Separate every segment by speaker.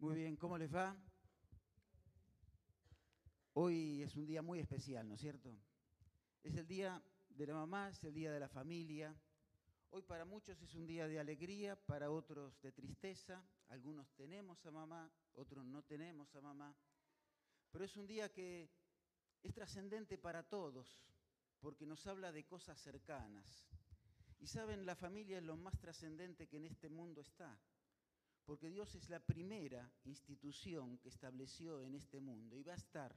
Speaker 1: Muy bien, ¿cómo les va? Hoy es un día muy especial, ¿no es cierto? Es el día de la mamá, es el día de la familia. Hoy para muchos es un día de alegría, para otros de tristeza. Algunos tenemos a mamá, otros no tenemos a mamá. Pero es un día que es trascendente para todos, porque nos habla de cosas cercanas. Y saben, la familia es lo más trascendente que en este mundo está porque Dios es la primera institución que estableció en este mundo y va a estar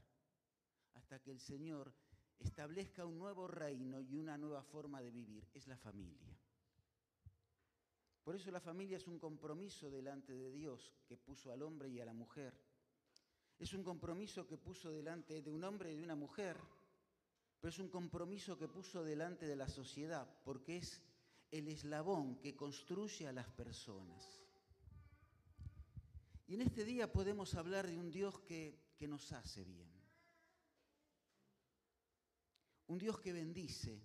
Speaker 1: hasta que el Señor establezca un nuevo reino y una nueva forma de vivir, es la familia. Por eso la familia es un compromiso delante de Dios que puso al hombre y a la mujer. Es un compromiso que puso delante de un hombre y de una mujer, pero es un compromiso que puso delante de la sociedad, porque es el eslabón que construye a las personas. Y en este día podemos hablar de un Dios que, que nos hace bien. Un Dios que bendice.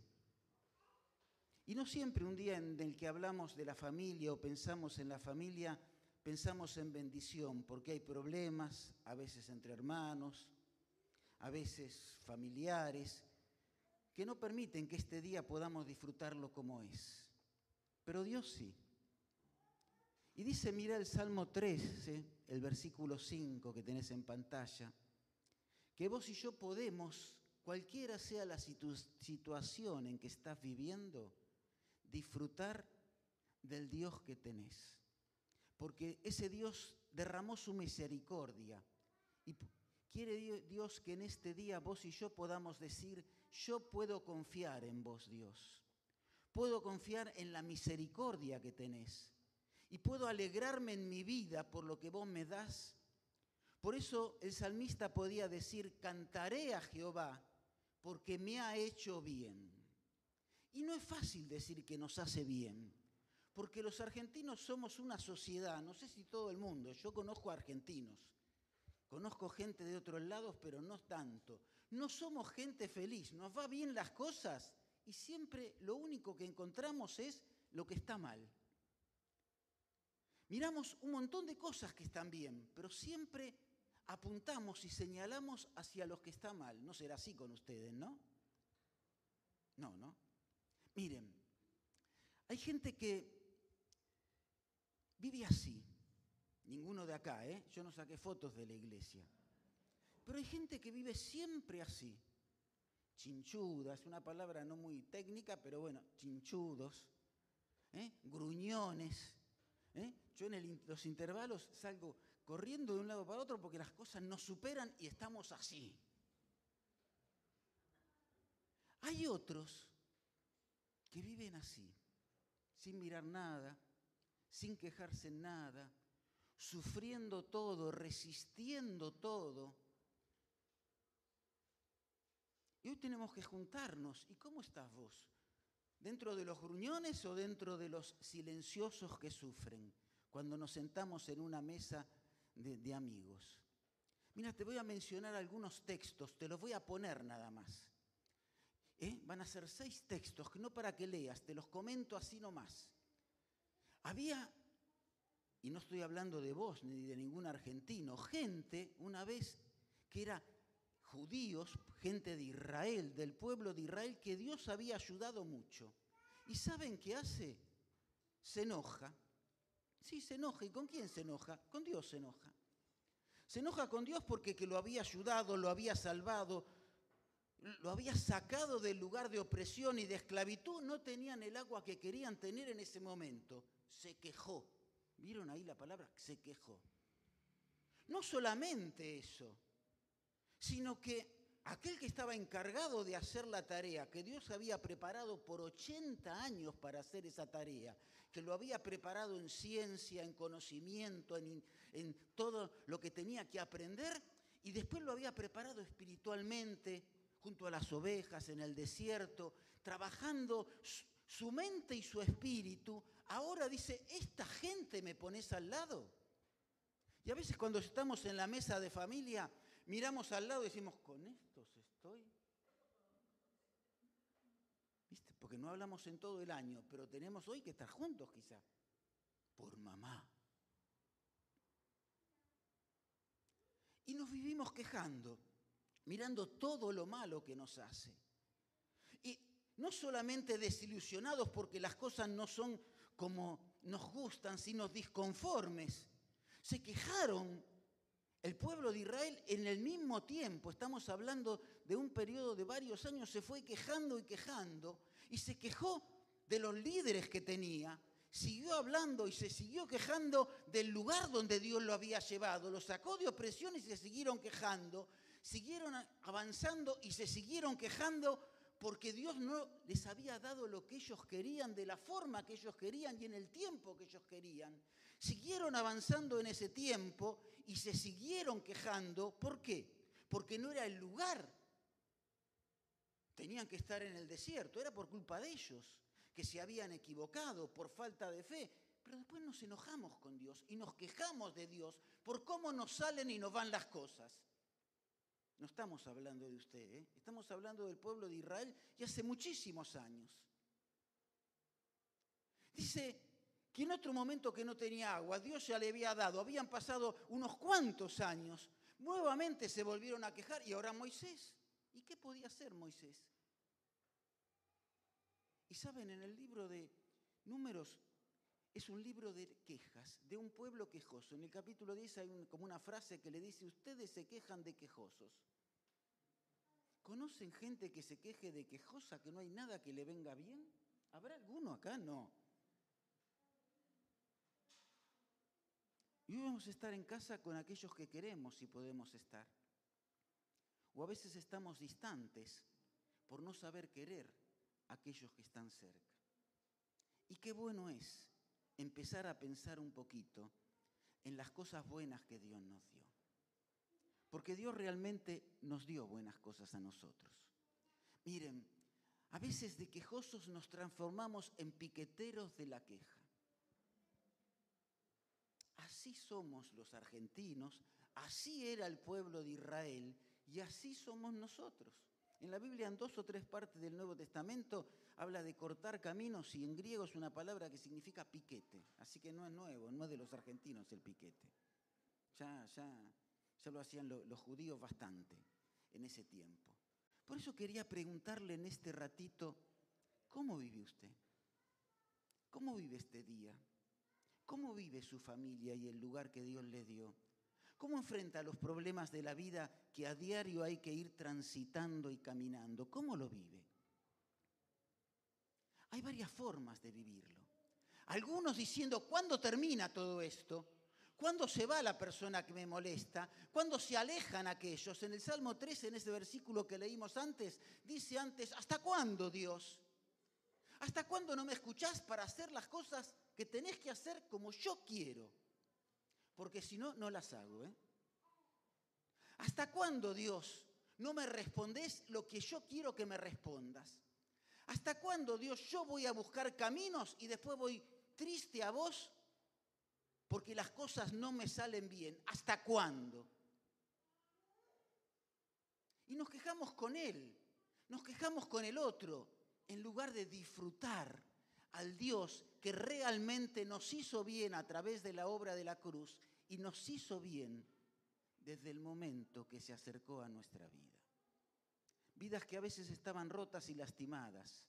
Speaker 1: Y no siempre un día en el que hablamos de la familia o pensamos en la familia, pensamos en bendición, porque hay problemas, a veces entre hermanos, a veces familiares, que no permiten que este día podamos disfrutarlo como es. Pero Dios sí. Y dice, mira el Salmo 13, el versículo 5 que tenés en pantalla, que vos y yo podemos, cualquiera sea la situación en que estás viviendo, disfrutar del Dios que tenés. Porque ese Dios derramó su misericordia. Y quiere Dios que en este día vos y yo podamos decir, yo puedo confiar en vos, Dios. Puedo confiar en la misericordia que tenés y puedo alegrarme en mi vida por lo que vos me das. Por eso el salmista podía decir, cantaré a Jehová porque me ha hecho bien. Y no es fácil decir que nos hace bien, porque los argentinos somos una sociedad, no sé si todo el mundo, yo conozco argentinos, conozco gente de otros lados, pero no tanto. No somos gente feliz, nos va bien las cosas y siempre lo único que encontramos es lo que está mal. Miramos un montón de cosas que están bien, pero siempre apuntamos y señalamos hacia los que está mal. No será así con ustedes, ¿no? No, ¿no? Miren, hay gente que vive así. Ninguno de acá, ¿eh? Yo no saqué fotos de la iglesia. Pero hay gente que vive siempre así. Chinchuda, es una palabra no muy técnica, pero bueno, chinchudos, ¿eh? gruñones, ¿Eh? Yo en los intervalos salgo corriendo de un lado para otro porque las cosas nos superan y estamos así. Hay otros que viven así, sin mirar nada, sin quejarse en nada, sufriendo todo, resistiendo todo. Y hoy tenemos que juntarnos. ¿Y cómo estás vos? ¿Dentro de los gruñones o dentro de los silenciosos que sufren cuando nos sentamos en una mesa de, amigos? Mira, te voy a mencionar algunos textos, te los voy a poner nada más. ¿Eh? Van a ser seis textos, no para que leas, te los comento así nomás. Había, y no estoy hablando de vos ni de ningún argentino, gente una vez que era judíos, gente de Israel, del pueblo de Israel, que Dios había ayudado mucho. ¿Y saben qué hace? Se enoja. Sí, se enoja. ¿Y con quién se enoja? Con Dios se enoja. Se enoja con Dios porque que lo había ayudado, lo había salvado, lo había sacado del lugar de opresión y de esclavitud. No tenían el agua que querían tener en ese momento. Se quejó. ¿Vieron ahí la palabra? Se quejó. No solamente eso, sino que aquel que estaba encargado de hacer la tarea, que Dios había preparado por 80 años para hacer esa tarea, que lo había preparado en ciencia, en conocimiento, en, todo lo que tenía que aprender, y después lo había preparado espiritualmente, junto a las ovejas, en el desierto, trabajando su mente y su espíritu, ahora dice, esta gente me pones al lado. Y a veces cuando estamos en la mesa de familia, miramos al lado y decimos, con estos estoy. ¿Viste? Porque no hablamos en todo el año, pero tenemos hoy que estar juntos quizá. Por mamá. nos vivimos quejando, mirando todo lo malo que nos hace. Y no solamente desilusionados porque las cosas no son como nos gustan, sino disconformes. Se quejaron el pueblo de Israel en el mismo tiempo, estamos hablando de un periodo de varios años, se fue quejando y quejando y se quejó de los líderes que tenía, siguió hablando y se siguió quejando del lugar donde Dios lo había llevado, lo sacó de opresión y se siguieron quejando, siguieron avanzando y se siguieron quejando porque Dios no les había dado lo que ellos querían, de la forma que ellos querían y en el tiempo que ellos querían. Siguieron avanzando en ese tiempo y se siguieron quejando. ¿Por qué? Porque no era el lugar. Tenían que estar en el desierto. Era por culpa de ellos, que se habían equivocado por falta de fe. Pero después nos enojamos con Dios y nos quejamos de Dios por cómo nos salen y nos van las cosas. No estamos hablando de usted, ¿eh? estamos hablando del pueblo de Israel y hace muchísimos años. Dice que en otro momento que no tenía agua, Dios ya le había dado, habían pasado unos cuantos años, nuevamente se volvieron a quejar y ahora Moisés. ¿Y qué podía hacer Moisés? Y saben, en el libro de números es un libro de quejas, de un pueblo quejoso. En el capítulo 10 hay como una frase que le dice, ustedes se quejan de quejosos. ¿Conocen gente que se queje de quejosa, que no hay nada que le venga bien? ¿Habrá alguno acá? No. Y a estar en casa con aquellos que queremos y podemos estar. O a veces estamos distantes por no saber querer a aquellos que están cerca. Y qué bueno es empezar a pensar un poquito en las cosas buenas que Dios nos dio. Porque Dios realmente nos dio buenas cosas a nosotros. Miren, a veces de quejosos nos transformamos en piqueteros de la queja. Así somos los argentinos, así era el pueblo de Israel y así somos nosotros. En la Biblia, en dos o tres partes del Nuevo Testamento, habla de cortar caminos y en griego es una palabra que significa piquete. Así que no es nuevo, no es de los argentinos el piquete. Ya, ya, ya lo hacían los judíos bastante en ese tiempo. Por eso quería preguntarle en este ratito, ¿cómo vive usted? ¿Cómo vive este día? ¿Cómo vive su familia y el lugar que Dios le dio? ¿Cómo enfrenta los problemas de la vida que a diario hay que ir transitando y caminando? ¿Cómo lo vive? Hay varias formas de vivirlo. Algunos diciendo, ¿cuándo termina todo esto? ¿Cuándo se va la persona que me molesta? ¿Cuándo se alejan aquellos? En el Salmo 13, en ese versículo que leímos antes, dice antes, ¿hasta cuándo Dios? ¿Hasta cuándo no me escuchás para hacer las cosas que tenés que hacer como yo quiero? Porque si no, no las hago. ¿eh? ¿Hasta cuándo Dios no me respondés lo que yo quiero que me respondas? ¿Hasta cuándo Dios yo voy a buscar caminos y después voy triste a vos porque las cosas no me salen bien. ¿Hasta cuándo? Y nos quejamos con Él, nos quejamos con el otro, en lugar de disfrutar al Dios que realmente nos hizo bien a través de la obra de la cruz y nos hizo bien desde el momento que se acercó a nuestra vida. Vidas que a veces estaban rotas y lastimadas.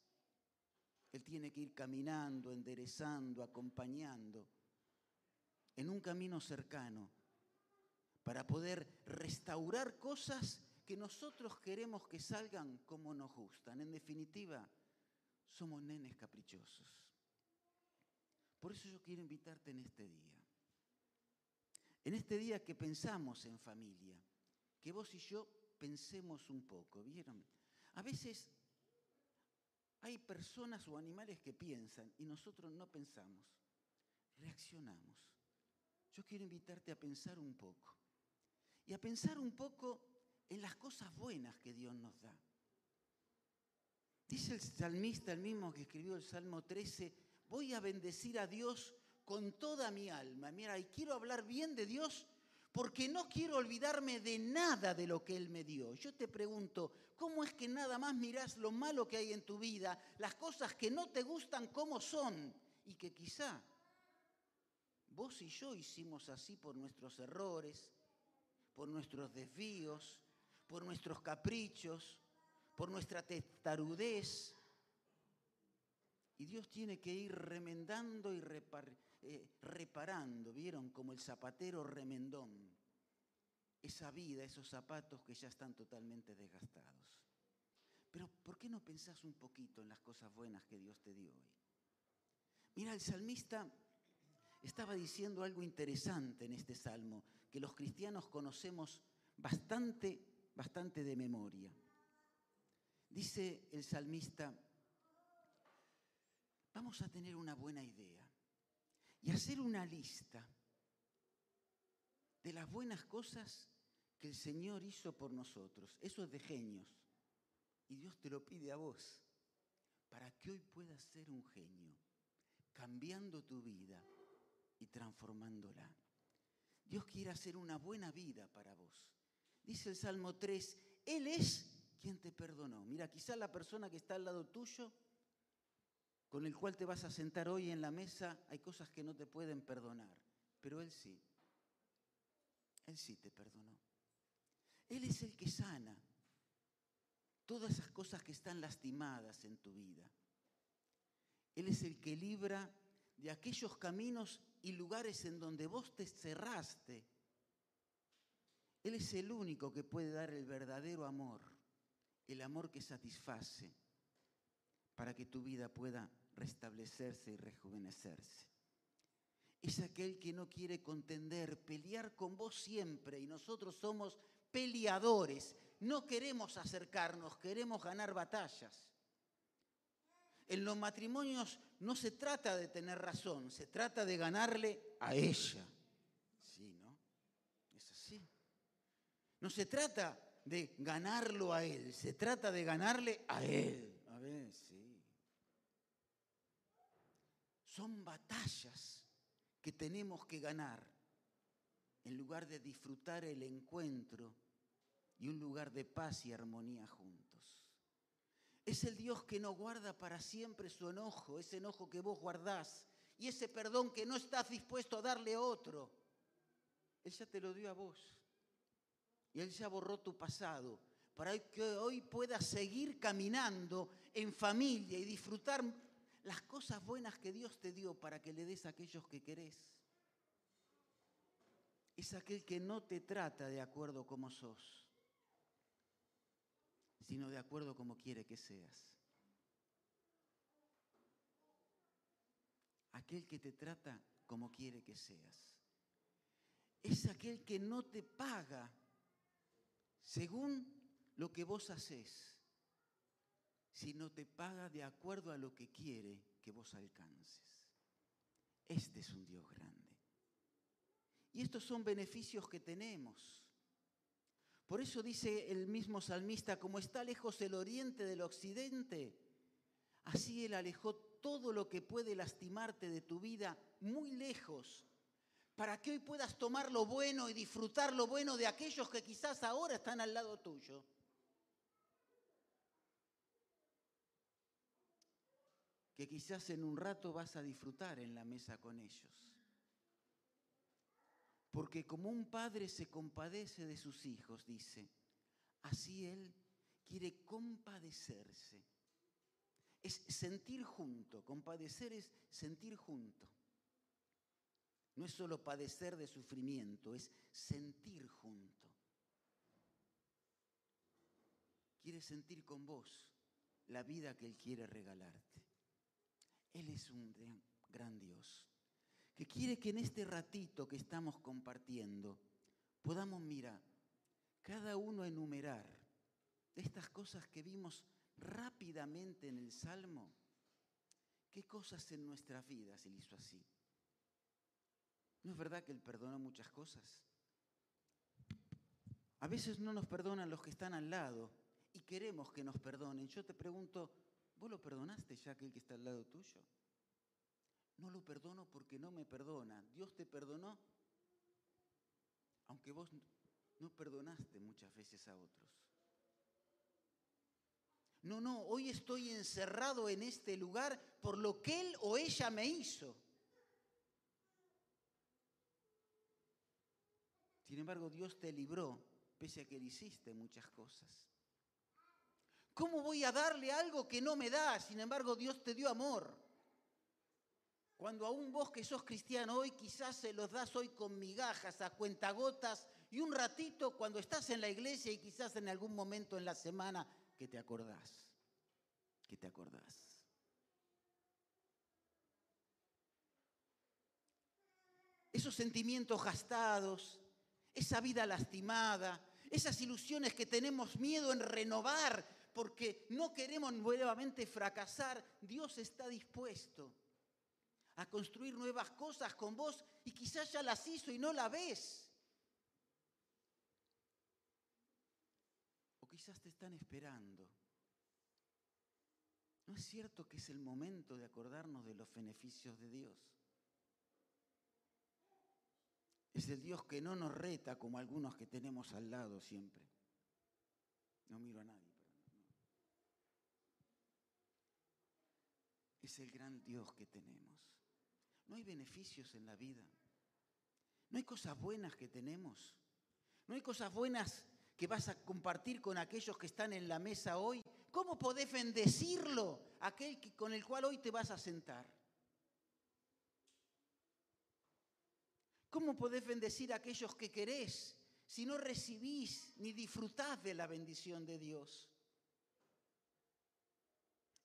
Speaker 1: Él tiene que ir caminando, enderezando, acompañando en un camino cercano para poder restaurar cosas que nosotros queremos que salgan como nos gustan. En definitiva, somos nenes caprichosos. Por eso yo quiero invitarte en este día. En este día que pensamos en familia, que vos y yo pensemos un poco, ¿vieron? A veces hay personas o animales que piensan y nosotros no pensamos, reaccionamos yo quiero invitarte a pensar un poco. Y a pensar un poco en las cosas buenas que Dios nos da. Dice el salmista, el mismo que escribió el Salmo 13, voy a bendecir a Dios con toda mi alma. Mira, y quiero hablar bien de Dios porque no quiero olvidarme de nada de lo que Él me dio. Yo te pregunto, ¿cómo es que nada más mirás lo malo que hay en tu vida, las cosas que no te gustan como son y que quizá Vos y yo hicimos así por nuestros errores, por nuestros desvíos, por nuestros caprichos, por nuestra testarudez. Y Dios tiene que ir remendando y eh, reparando, ¿vieron? Como el zapatero remendón. Esa vida, esos zapatos que ya están totalmente desgastados. Pero ¿por qué no pensás un poquito en las cosas buenas que Dios te dio hoy? Mira, el salmista estaba diciendo algo interesante en este salmo, que los cristianos conocemos bastante, bastante de memoria. Dice el salmista, vamos a tener una buena idea y hacer una lista de las buenas cosas que el Señor hizo por nosotros. Eso es de genios. Y Dios te lo pide a vos, para que hoy puedas ser un genio, cambiando tu vida y transformándola. Dios quiere hacer una buena vida para vos. Dice el Salmo 3, Él es quien te perdonó. Mira, quizás la persona que está al lado tuyo, con el cual te vas a sentar hoy en la mesa, hay cosas que no te pueden perdonar, pero Él sí. Él sí te perdonó. Él es el que sana todas esas cosas que están lastimadas en tu vida. Él es el que libra de aquellos caminos y lugares en donde vos te cerraste. Él es el único que puede dar el verdadero amor, el amor que satisface, para que tu vida pueda restablecerse y rejuvenecerse. Es aquel que no quiere contender, pelear con vos siempre, y nosotros somos peleadores, no queremos acercarnos, queremos ganar batallas. En los matrimonios no se trata de tener razón, se trata de ganarle a ella. Sí, ¿no? Es así. No se trata de ganarlo a él, se trata de ganarle a él. A ver, sí. Son batallas que tenemos que ganar en lugar de disfrutar el encuentro y un lugar de paz y armonía juntos. Es el Dios que no guarda para siempre su enojo, ese enojo que vos guardás y ese perdón que no estás dispuesto a darle a otro. Él ya te lo dio a vos. Y Él ya borró tu pasado para que hoy puedas seguir caminando en familia y disfrutar las cosas buenas que Dios te dio para que le des a aquellos que querés. Es aquel que no te trata de acuerdo como sos sino de acuerdo como quiere que seas. Aquel que te trata como quiere que seas. Es aquel que no te paga según lo que vos haces, sino te paga de acuerdo a lo que quiere que vos alcances. Este es un Dios grande. Y estos son beneficios que tenemos. Por eso dice el mismo salmista, como está lejos el oriente del occidente, así Él alejó todo lo que puede lastimarte de tu vida muy lejos, para que hoy puedas tomar lo bueno y disfrutar lo bueno de aquellos que quizás ahora están al lado tuyo. Que quizás en un rato vas a disfrutar en la mesa con ellos. Porque como un padre se compadece de sus hijos, dice, así Él quiere compadecerse. Es sentir junto, compadecer es sentir junto. No es solo padecer de sufrimiento, es sentir junto. Quiere sentir con vos la vida que Él quiere regalarte. Él es un gran Dios que quiere que en este ratito que estamos compartiendo podamos mirar, cada uno enumerar estas cosas que vimos rápidamente en el Salmo, qué cosas en nuestras vidas Él hizo así. ¿No es verdad que Él perdonó muchas cosas? A veces no nos perdonan los que están al lado y queremos que nos perdonen. Yo te pregunto, ¿vos lo perdonaste ya aquel que está al lado tuyo? No lo perdono porque no me perdona. Dios te perdonó, aunque vos no perdonaste muchas veces a otros. No, no, hoy estoy encerrado en este lugar por lo que él o ella me hizo. Sin embargo, Dios te libró, pese a que le hiciste muchas cosas. ¿Cómo voy a darle algo que no me da? Sin embargo, Dios te dio amor. Cuando aún vos que sos cristiano hoy quizás se los das hoy con migajas, a cuentagotas y un ratito cuando estás en la iglesia y quizás en algún momento en la semana que te acordás, que te acordás. Esos sentimientos gastados, esa vida lastimada, esas ilusiones que tenemos miedo en renovar porque no queremos nuevamente fracasar, Dios está dispuesto a construir nuevas cosas con vos y quizás ya las hizo y no la ves. quizás te están esperando. ¿No es cierto que es el momento de acordarnos de los beneficios de Dios? Es el Dios que no nos reta como algunos que tenemos al lado siempre. No miro a nadie. Es el gran Dios que tenemos. No hay beneficios en la vida. No hay cosas buenas que tenemos. No hay cosas buenas que vas a compartir con aquellos que están en la mesa hoy? ¿Cómo podés bendecirlo, aquel con el cual hoy te vas a sentar? ¿Cómo podés bendecir a aquellos que querés si no recibís ni disfrutás de la bendición de Dios?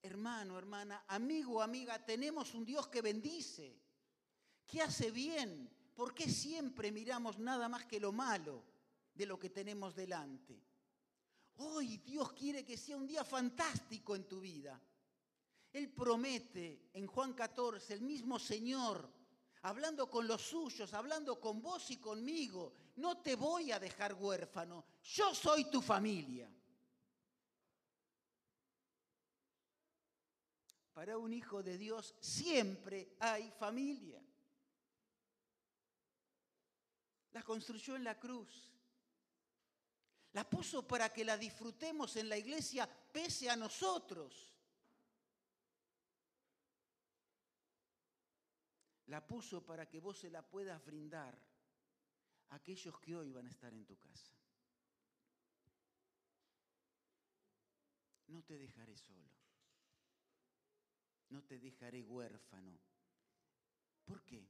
Speaker 1: Hermano, hermana, amigo, amiga, tenemos un Dios que bendice, que hace bien. ¿Por qué siempre miramos nada más que lo malo? de lo que tenemos delante. Hoy Dios quiere que sea un día fantástico en tu vida. Él promete en Juan 14, el mismo Señor, hablando con los suyos, hablando con vos y conmigo, no te voy a dejar huérfano, yo soy tu familia. Para un hijo de Dios siempre hay familia. La construyó en la cruz. La puso para que la disfrutemos en la iglesia pese a nosotros. La puso para que vos se la puedas brindar a aquellos que hoy van a estar en tu casa. No te dejaré solo. No te dejaré huérfano. ¿Por qué?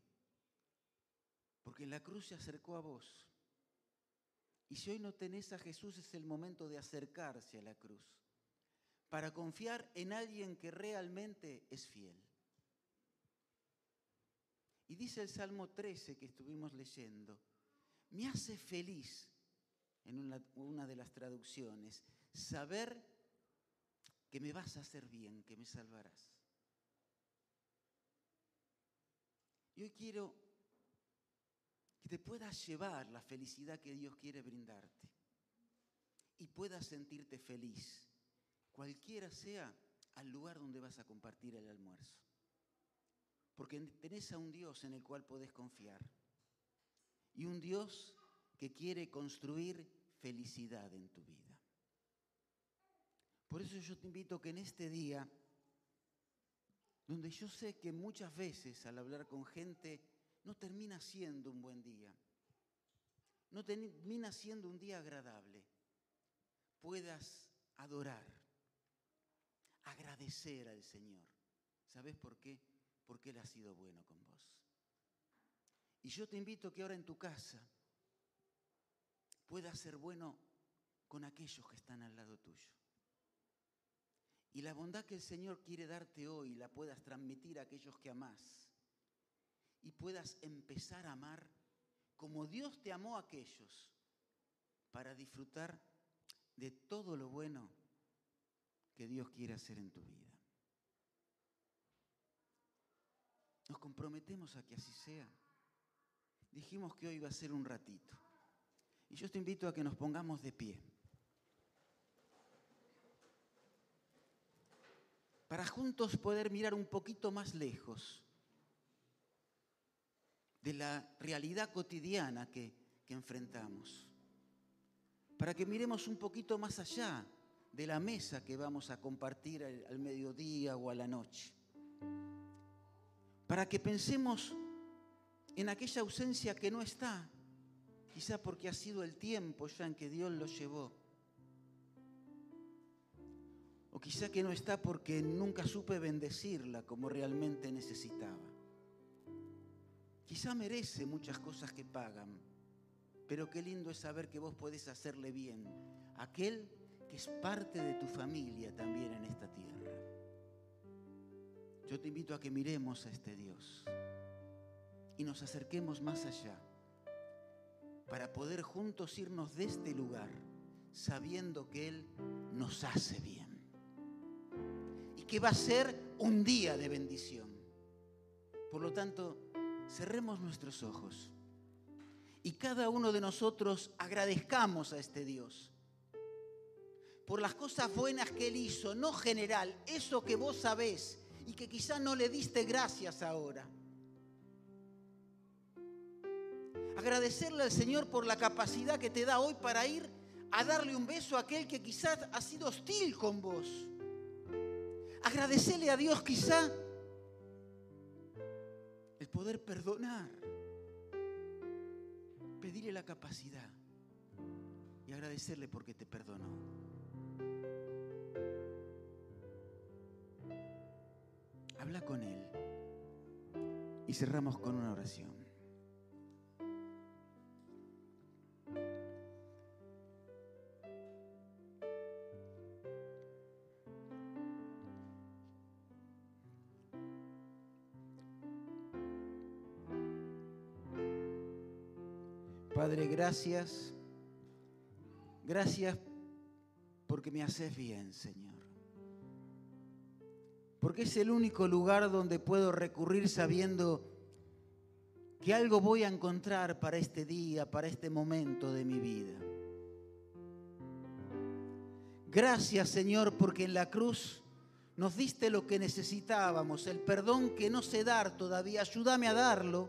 Speaker 1: Porque la cruz se acercó a vos y si hoy no tenés a Jesús es el momento de acercarse a la cruz para confiar en alguien que realmente es fiel. Dice el Salmo 13 que estuvimos leyendo, me hace feliz, en una, de las traducciones, saber que me vas a hacer bien, que me salvarás. Y hoy quiero que te puedas llevar la felicidad que Dios quiere brindarte y puedas sentirte feliz, cualquiera sea al lugar donde vas a compartir el almuerzo. Porque tenés a un Dios en el cual podés confiar y un Dios que quiere construir felicidad en tu vida. Por eso yo te invito que en este día, donde yo sé que muchas veces al hablar con gente no termina siendo un buen día, no termina siendo un día agradable, puedas adorar, agradecer al Señor. ¿Sabes por qué? Porque Él ha sido bueno con vos. Y yo te invito que ahora en tu casa puedas ser bueno con aquellos que están al lado tuyo. Y la bondad que el Señor quiere darte hoy la puedas transmitir a aquellos que amás y puedas empezar a amar como Dios te amó a aquellos para disfrutar de todo lo bueno que Dios quiere hacer en tu vida. Nos comprometemos a que así sea. Dijimos que hoy va a ser un ratito. Y yo te invito a que nos pongamos de pie. Para juntos poder mirar un poquito más lejos de la realidad cotidiana que, enfrentamos. Para que miremos un poquito más allá de la mesa que vamos a compartir al, al mediodía o a la noche. Para que pensemos en aquella ausencia que no está, quizá porque ha sido el tiempo ya en que Dios lo llevó. O quizá que no está porque nunca supe bendecirla como realmente necesitaba. Quizá merece muchas cosas que pagan, pero qué lindo es saber que vos podés hacerle bien a aquel que es parte de tu familia también en esta tierra. Yo te invito a que miremos a este Dios y nos acerquemos más allá para poder juntos irnos de este lugar sabiendo que Él nos hace bien y que va a ser un día de bendición. Por lo tanto, cerremos nuestros ojos y cada uno de nosotros agradezcamos a este Dios por las cosas buenas que Él hizo, no general, eso que vos sabés y que quizás no le diste gracias ahora. Agradecerle al Señor por la capacidad que te da hoy para ir a darle un beso a aquel que quizás ha sido hostil con vos. Agradecerle a Dios quizá el poder perdonar. Pedirle la capacidad y agradecerle porque te perdonó. Habla con Él y cerramos con una oración. Padre, gracias. Gracias porque me haces bien, Señor. Porque es el único lugar donde puedo recurrir sabiendo que algo voy a encontrar para este día, para este momento de mi vida. Gracias, Señor, porque en la cruz nos diste lo que necesitábamos, el perdón que no sé dar todavía. Ayúdame a darlo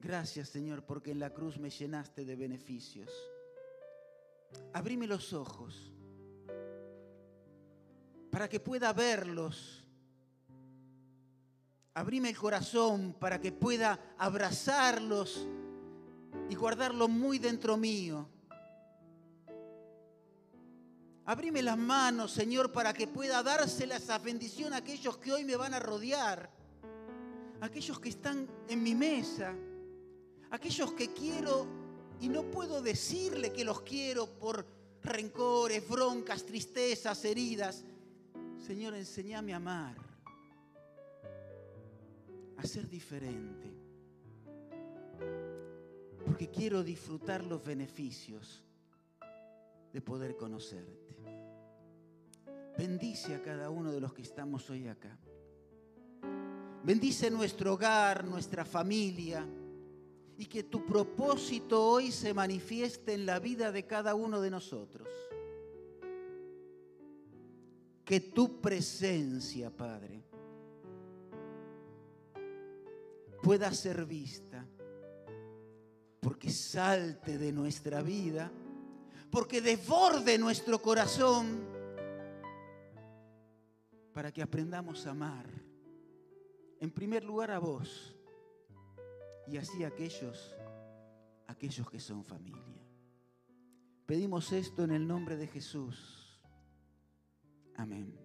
Speaker 1: Gracias Señor porque en la cruz me llenaste de beneficios. Abrime los ojos para que pueda verlos. Abrime el corazón para que pueda abrazarlos y guardarlos muy dentro mío. Abrime las manos, Señor, para que pueda dárselas esa bendición a aquellos que hoy me van a rodear, aquellos que están en mi mesa aquellos que quiero y no puedo decirle que los quiero por rencores, broncas, tristezas, heridas. Señor, enséñame a amar, a ser diferente, porque quiero disfrutar los beneficios de poder conocerte. Bendice a cada uno de los que estamos hoy acá. Bendice nuestro hogar, nuestra familia y que tu propósito hoy se manifieste en la vida de cada uno de nosotros. Que tu presencia, Padre, pueda ser vista, porque salte de nuestra vida, porque desborde nuestro corazón, para que aprendamos a amar, en primer lugar a vos y así aquellos, aquellos que son familia. Pedimos esto en el nombre de Jesús. Amén.